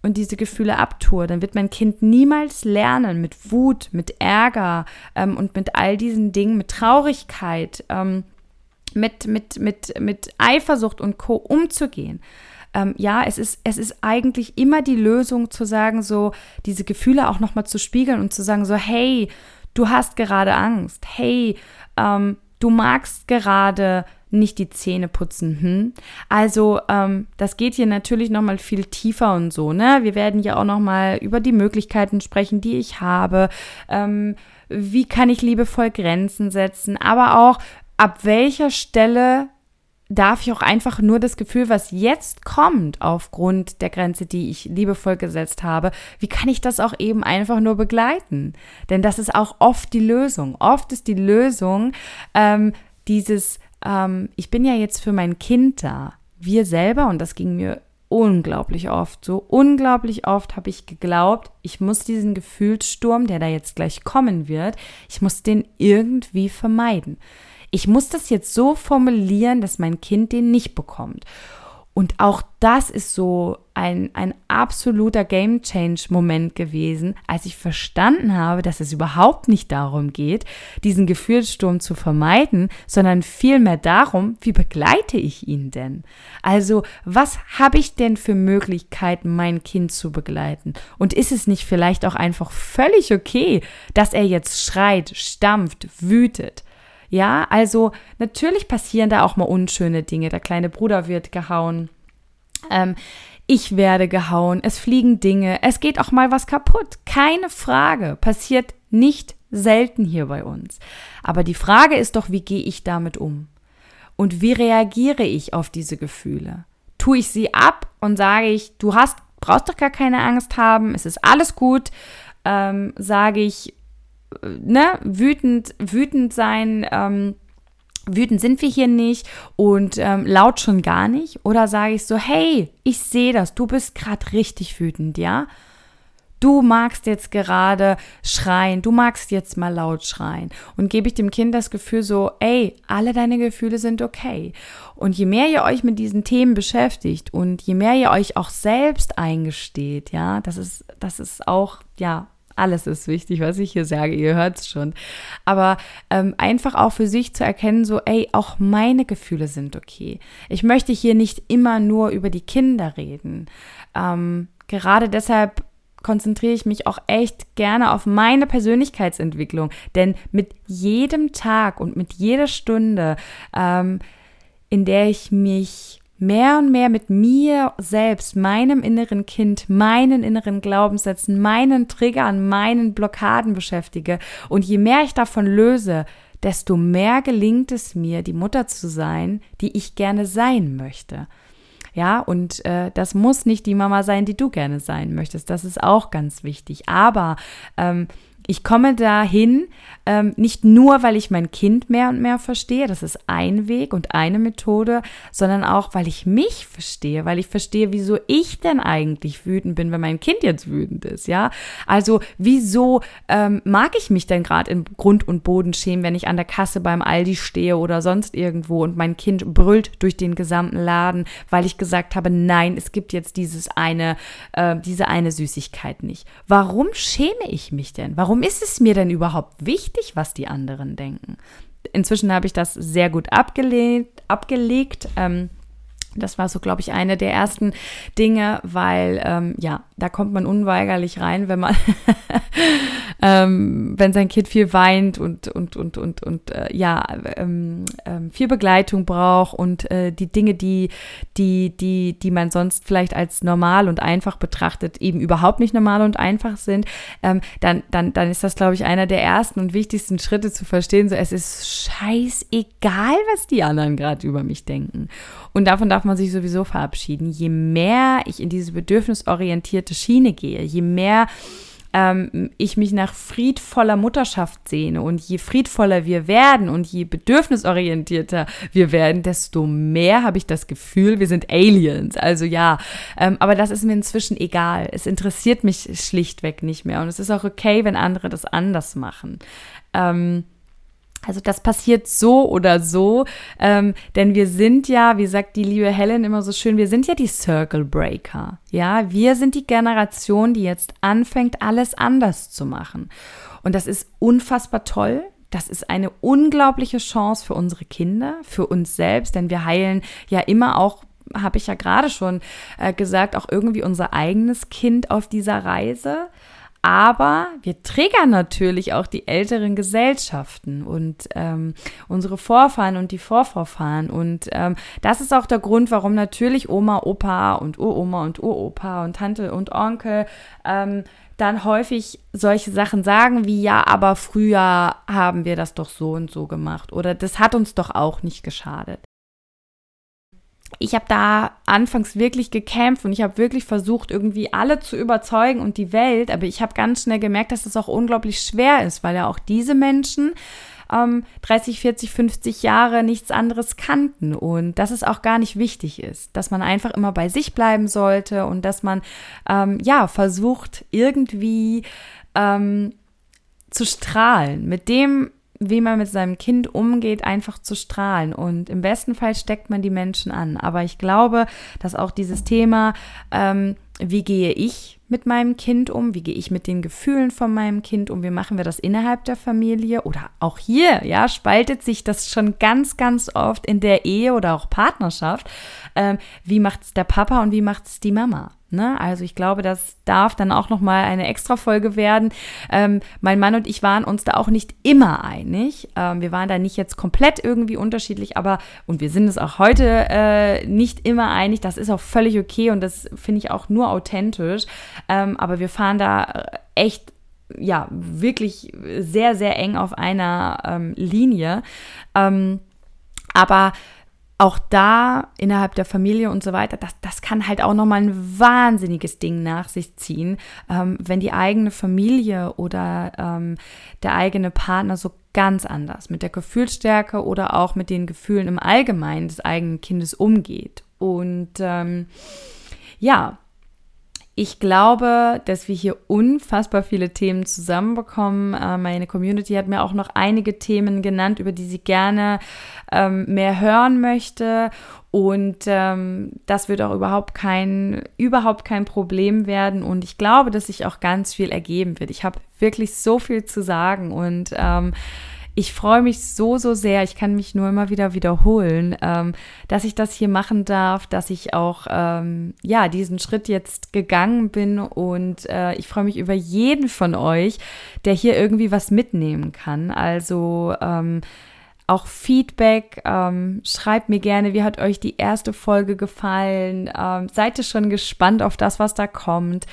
und diese Gefühle abtue, dann wird mein Kind niemals lernen, mit Wut, mit Ärger ähm, und mit all diesen Dingen, mit Traurigkeit, ähm, mit, mit, mit, mit Eifersucht und Co. umzugehen ähm, ja, es ist, es ist eigentlich immer die Lösung zu sagen, so diese Gefühle auch nochmal zu spiegeln und zu sagen, so, hey, du hast gerade Angst, hey, ähm, du magst gerade nicht die Zähne putzen. Hm? Also ähm, das geht hier natürlich noch mal viel tiefer und so. Ne, wir werden ja auch noch mal über die Möglichkeiten sprechen, die ich habe. Ähm, wie kann ich liebevoll Grenzen setzen? Aber auch ab welcher Stelle darf ich auch einfach nur das Gefühl, was jetzt kommt aufgrund der Grenze, die ich liebevoll gesetzt habe, wie kann ich das auch eben einfach nur begleiten? Denn das ist auch oft die Lösung. Oft ist die Lösung ähm, dieses, ähm, ich bin ja jetzt für mein Kind da. Wir selber, und das ging mir unglaublich oft so, unglaublich oft habe ich geglaubt, ich muss diesen Gefühlssturm, der da jetzt gleich kommen wird, ich muss den irgendwie vermeiden ich muss das jetzt so formulieren, dass mein Kind den nicht bekommt. Und auch das ist so ein, ein absoluter Game Change Moment gewesen, als ich verstanden habe, dass es überhaupt nicht darum geht, diesen Gefühlssturm zu vermeiden, sondern vielmehr darum, wie begleite ich ihn denn? Also, was habe ich denn für Möglichkeiten, mein Kind zu begleiten? Und ist es nicht vielleicht auch einfach völlig okay, dass er jetzt schreit, stampft, wütet? Ja, also natürlich passieren da auch mal unschöne Dinge. Der kleine Bruder wird gehauen. Ähm, ich werde gehauen. Es fliegen Dinge. Es geht auch mal was kaputt. Keine Frage. Passiert nicht selten hier bei uns. Aber die Frage ist doch, wie gehe ich damit um? Und wie reagiere ich auf diese Gefühle? Tue ich sie ab und sage ich, du hast, brauchst doch gar keine Angst haben, es ist alles gut. Ähm, sage ich, ne, wütend, wütend sein, ähm, wütend sind wir hier nicht und ähm, laut schon gar nicht. Oder sage ich so, hey, ich sehe das, du bist gerade richtig wütend, ja? Du magst jetzt gerade schreien, du magst jetzt mal laut schreien. Und gebe ich dem Kind das Gefühl so, ey, alle deine Gefühle sind okay. Und je mehr ihr euch mit diesen Themen beschäftigt und je mehr ihr euch auch selbst eingesteht, ja, das ist, das ist auch, ja, alles ist wichtig, was ich hier sage, ihr hört es schon. Aber ähm, einfach auch für sich zu erkennen, so, ey, auch meine Gefühle sind okay. Ich möchte hier nicht immer nur über die Kinder reden. Ähm, gerade deshalb konzentriere ich mich auch echt gerne auf meine Persönlichkeitsentwicklung. Denn mit jedem Tag und mit jeder Stunde, ähm, in der ich mich mehr und mehr mit mir selbst, meinem inneren Kind, meinen inneren Glaubenssätzen, meinen Triggern, meinen Blockaden beschäftige. Und je mehr ich davon löse, desto mehr gelingt es mir, die Mutter zu sein, die ich gerne sein möchte. Ja, und äh, das muss nicht die Mama sein, die du gerne sein möchtest. Das ist auch ganz wichtig. Aber ähm, ich komme dahin, ähm, nicht nur, weil ich mein Kind mehr und mehr verstehe, das ist ein Weg und eine Methode, sondern auch, weil ich mich verstehe, weil ich verstehe, wieso ich denn eigentlich wütend bin, wenn mein Kind jetzt wütend ist, ja? Also, wieso ähm, mag ich mich denn gerade in Grund und Boden schämen, wenn ich an der Kasse beim Aldi stehe oder sonst irgendwo und mein Kind brüllt durch den gesamten Laden, weil ich gesagt habe, nein, es gibt jetzt dieses eine, äh, diese eine Süßigkeit nicht. Warum schäme ich mich denn? Warum warum ist es mir denn überhaupt wichtig, was die anderen denken? Inzwischen habe ich das sehr gut abgelegt. abgelegt ähm, das war so, glaube ich, eine der ersten Dinge, weil ähm, ja, da kommt man unweigerlich rein, wenn man, ähm, wenn sein Kind viel weint und und und und und äh, ja ähm, ähm, viel Begleitung braucht und äh, die Dinge, die die die die man sonst vielleicht als normal und einfach betrachtet, eben überhaupt nicht normal und einfach sind, ähm, dann dann dann ist das, glaube ich, einer der ersten und wichtigsten Schritte zu verstehen. So, es ist scheißegal, was die anderen gerade über mich denken. Und davon darf man sich sowieso verabschieden. Je mehr ich in diese bedürfnisorientierte Schiene gehe, je mehr ähm, ich mich nach friedvoller Mutterschaft sehne und je friedvoller wir werden und je bedürfnisorientierter wir werden, desto mehr habe ich das Gefühl, wir sind Aliens. Also ja, ähm, aber das ist mir inzwischen egal. Es interessiert mich schlichtweg nicht mehr und es ist auch okay, wenn andere das anders machen. Ähm, also das passiert so oder so, ähm, denn wir sind ja, wie sagt die liebe Helen immer so schön, wir sind ja die Circle Breaker. Ja, wir sind die Generation, die jetzt anfängt, alles anders zu machen. Und das ist unfassbar toll. Das ist eine unglaubliche Chance für unsere Kinder, für uns selbst, denn wir heilen ja immer auch habe ich ja gerade schon äh, gesagt, auch irgendwie unser eigenes Kind auf dieser Reise. Aber wir triggern natürlich auch die älteren Gesellschaften und ähm, unsere Vorfahren und die Vorvorfahren. Und ähm, das ist auch der Grund, warum natürlich Oma, Opa und Uroma und Uropa und Tante und Onkel ähm, dann häufig solche Sachen sagen wie, ja, aber früher haben wir das doch so und so gemacht oder das hat uns doch auch nicht geschadet ich habe da anfangs wirklich gekämpft und ich habe wirklich versucht, irgendwie alle zu überzeugen und die Welt, aber ich habe ganz schnell gemerkt, dass das auch unglaublich schwer ist, weil ja auch diese Menschen ähm, 30, 40, 50 Jahre nichts anderes kannten und dass es auch gar nicht wichtig ist, dass man einfach immer bei sich bleiben sollte und dass man ähm, ja versucht, irgendwie ähm, zu strahlen mit dem, wie man mit seinem Kind umgeht, einfach zu strahlen. Und im besten Fall steckt man die Menschen an. Aber ich glaube, dass auch dieses Thema, ähm, wie gehe ich mit meinem Kind um? Wie gehe ich mit den Gefühlen von meinem Kind um? Wie machen wir das innerhalb der Familie? Oder auch hier, ja, spaltet sich das schon ganz, ganz oft in der Ehe oder auch Partnerschaft. Ähm, wie macht es der Papa und wie macht es die Mama? Ne? Also ich glaube, das darf dann auch noch mal eine extra Folge werden. Ähm, mein Mann und ich waren uns da auch nicht immer einig. Ähm, wir waren da nicht jetzt komplett irgendwie unterschiedlich, aber und wir sind es auch heute äh, nicht immer einig. Das ist auch völlig okay und das finde ich auch nur authentisch. Ähm, aber wir fahren da äh, echt ja wirklich sehr sehr eng auf einer ähm, Linie. Ähm, aber auch da innerhalb der Familie und so weiter, das, das kann halt auch nochmal ein wahnsinniges Ding nach sich ziehen, ähm, wenn die eigene Familie oder ähm, der eigene Partner so ganz anders mit der Gefühlsstärke oder auch mit den Gefühlen im Allgemeinen des eigenen Kindes umgeht. Und ähm, ja, ich glaube, dass wir hier unfassbar viele Themen zusammenbekommen. Äh, meine Community hat mir auch noch einige Themen genannt, über die sie gerne ähm, mehr hören möchte. Und ähm, das wird auch überhaupt kein, überhaupt kein Problem werden. Und ich glaube, dass sich auch ganz viel ergeben wird. Ich habe wirklich so viel zu sagen und ähm, ich freue mich so, so sehr, ich kann mich nur immer wieder wiederholen, ähm, dass ich das hier machen darf, dass ich auch, ähm, ja, diesen Schritt jetzt gegangen bin und äh, ich freue mich über jeden von euch, der hier irgendwie was mitnehmen kann. Also, ähm, auch Feedback. Ähm, schreibt mir gerne, wie hat euch die erste Folge gefallen? Ähm, seid ihr schon gespannt auf das, was da kommt?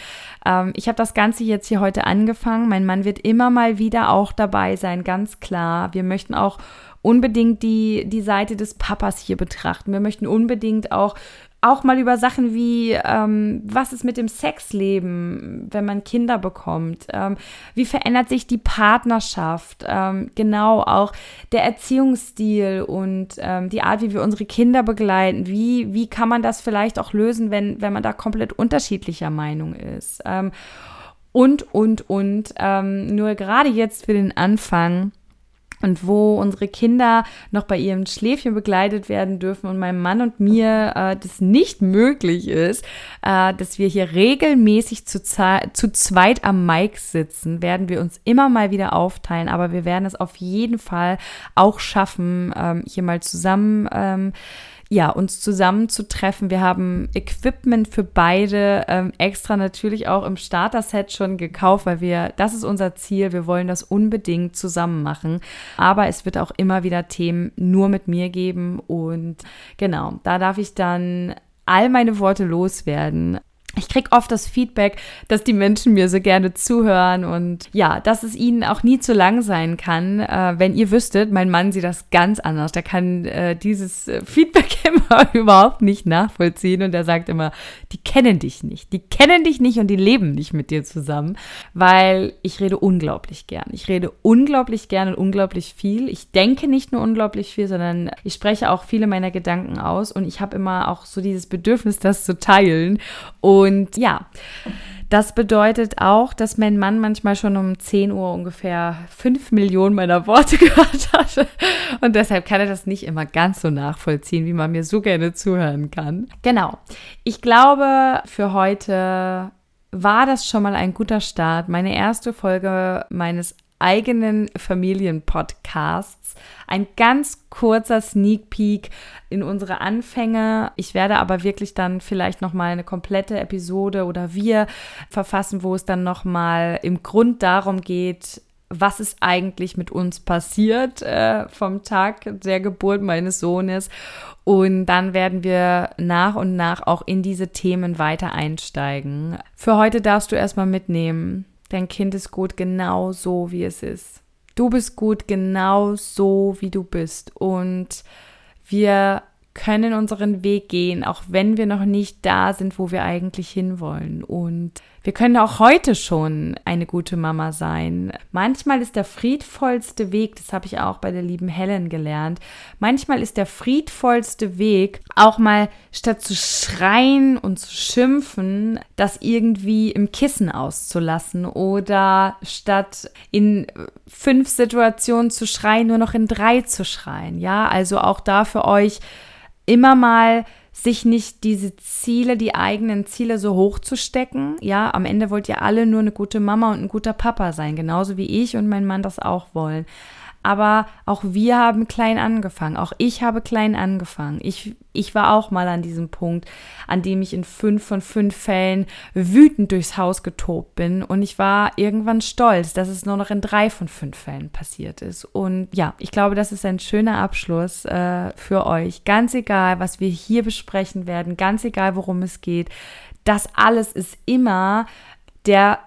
Ähm, ich habe das Ganze jetzt hier heute angefangen. Mein Mann wird immer mal wieder auch dabei sein, ganz klar. Wir möchten auch unbedingt die, die Seite des Papas hier betrachten. Wir möchten unbedingt auch auch mal über Sachen wie, ähm, was ist mit dem Sexleben, wenn man Kinder bekommt? Ähm, wie verändert sich die Partnerschaft? Ähm, genau, auch der Erziehungsstil und ähm, die Art, wie wir unsere Kinder begleiten. Wie, wie kann man das vielleicht auch lösen, wenn, wenn man da komplett unterschiedlicher Meinung ist? Ähm, und, und, und. Ähm, nur gerade jetzt für den Anfang und wo unsere Kinder noch bei ihrem Schläfchen begleitet werden dürfen und meinem Mann und mir äh, das nicht möglich ist, äh, dass wir hier regelmäßig zu, zu zweit am Mic sitzen, werden wir uns immer mal wieder aufteilen, aber wir werden es auf jeden Fall auch schaffen, ähm, hier mal zusammen ähm, ja, uns zusammenzutreffen. Wir haben Equipment für beide ähm, extra natürlich auch im Starter-Set schon gekauft, weil wir, das ist unser Ziel. Wir wollen das unbedingt zusammen machen. Aber es wird auch immer wieder Themen nur mit mir geben. Und genau, da darf ich dann all meine Worte loswerden ich kriege oft das Feedback, dass die Menschen mir so gerne zuhören und ja, dass es ihnen auch nie zu lang sein kann. Äh, wenn ihr wüsstet, mein Mann sieht das ganz anders. Der kann äh, dieses äh, Feedback immer überhaupt nicht nachvollziehen und er sagt immer, die kennen dich nicht. Die kennen dich nicht und die leben nicht mit dir zusammen, weil ich rede unglaublich gern. Ich rede unglaublich gern und unglaublich viel. Ich denke nicht nur unglaublich viel, sondern ich spreche auch viele meiner Gedanken aus und ich habe immer auch so dieses Bedürfnis, das zu teilen. Und und ja, das bedeutet auch, dass mein Mann manchmal schon um 10 Uhr ungefähr 5 Millionen meiner Worte gehört hat. Und deshalb kann er das nicht immer ganz so nachvollziehen, wie man mir so gerne zuhören kann. Genau. Ich glaube, für heute war das schon mal ein guter Start. Meine erste Folge meines eigenen Familienpodcasts. Ein ganz kurzer Sneak Peek in unsere Anfänge. Ich werde aber wirklich dann vielleicht noch mal eine komplette Episode oder wir verfassen, wo es dann noch mal im Grund darum geht, was ist eigentlich mit uns passiert äh, vom Tag der Geburt meines Sohnes. Und dann werden wir nach und nach auch in diese Themen weiter einsteigen. Für heute darfst du erstmal mitnehmen. Dein Kind ist gut genau so, wie es ist. Du bist gut genau so, wie du bist. Und wir können unseren Weg gehen, auch wenn wir noch nicht da sind, wo wir eigentlich hinwollen. Und wir können auch heute schon eine gute Mama sein. Manchmal ist der friedvollste Weg, das habe ich auch bei der lieben Helen gelernt, manchmal ist der friedvollste Weg auch mal statt zu schreien und zu schimpfen, das irgendwie im Kissen auszulassen oder statt in fünf Situationen zu schreien, nur noch in drei zu schreien. Ja, also auch da für euch immer mal sich nicht diese Ziele, die eigenen Ziele so hoch zu stecken. Ja, am Ende wollt ihr alle nur eine gute Mama und ein guter Papa sein, genauso wie ich und mein Mann das auch wollen. Aber auch wir haben klein angefangen. Auch ich habe klein angefangen. Ich, ich war auch mal an diesem Punkt, an dem ich in fünf von fünf Fällen wütend durchs Haus getobt bin. Und ich war irgendwann stolz, dass es nur noch in drei von fünf Fällen passiert ist. Und ja, ich glaube, das ist ein schöner Abschluss äh, für euch. Ganz egal, was wir hier besprechen werden, ganz egal, worum es geht. Das alles ist immer der,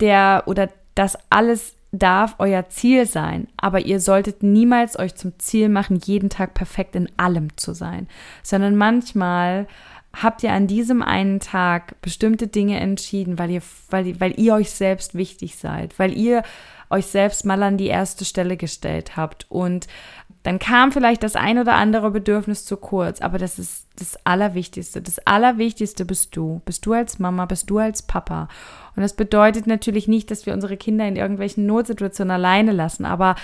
der oder das alles darf euer Ziel sein, aber ihr solltet niemals euch zum Ziel machen, jeden Tag perfekt in allem zu sein, sondern manchmal habt ihr an diesem einen Tag bestimmte Dinge entschieden, weil ihr, weil, weil ihr euch selbst wichtig seid, weil ihr euch selbst mal an die erste Stelle gestellt habt und dann kam vielleicht das ein oder andere Bedürfnis zu kurz, aber das ist das Allerwichtigste. Das Allerwichtigste bist du. Bist du als Mama, bist du als Papa. Und das bedeutet natürlich nicht, dass wir unsere Kinder in irgendwelchen Notsituationen alleine lassen, aber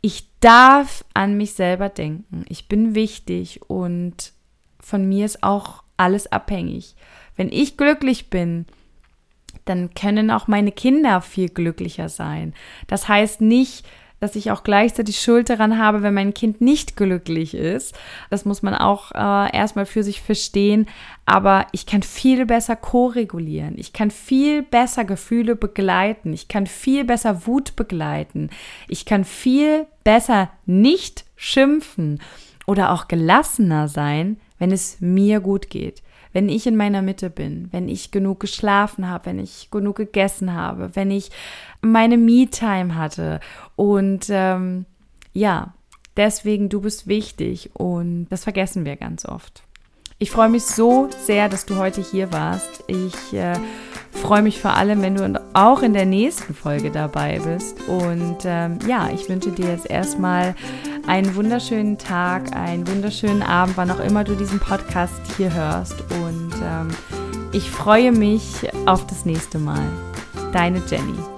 ich darf an mich selber denken. Ich bin wichtig und von mir ist auch alles abhängig. Wenn ich glücklich bin, dann können auch meine Kinder viel glücklicher sein. Das heißt nicht, dass ich auch gleichzeitig Schuld daran habe, wenn mein Kind nicht glücklich ist. Das muss man auch äh, erstmal für sich verstehen. Aber ich kann viel besser ko-regulieren. Ich kann viel besser Gefühle begleiten. Ich kann viel besser Wut begleiten. Ich kann viel besser nicht schimpfen oder auch gelassener sein, wenn es mir gut geht wenn ich in meiner Mitte bin, wenn ich genug geschlafen habe, wenn ich genug gegessen habe, wenn ich meine Me-Time hatte. Und ähm, ja, deswegen, du bist wichtig und das vergessen wir ganz oft. Ich freue mich so sehr, dass du heute hier warst. Ich äh, freue mich vor allem, wenn du auch in der nächsten Folge dabei bist. Und ähm, ja, ich wünsche dir jetzt erstmal einen wunderschönen Tag, einen wunderschönen Abend, wann auch immer du diesen Podcast hier hörst. Und ähm, ich freue mich auf das nächste Mal. Deine Jenny.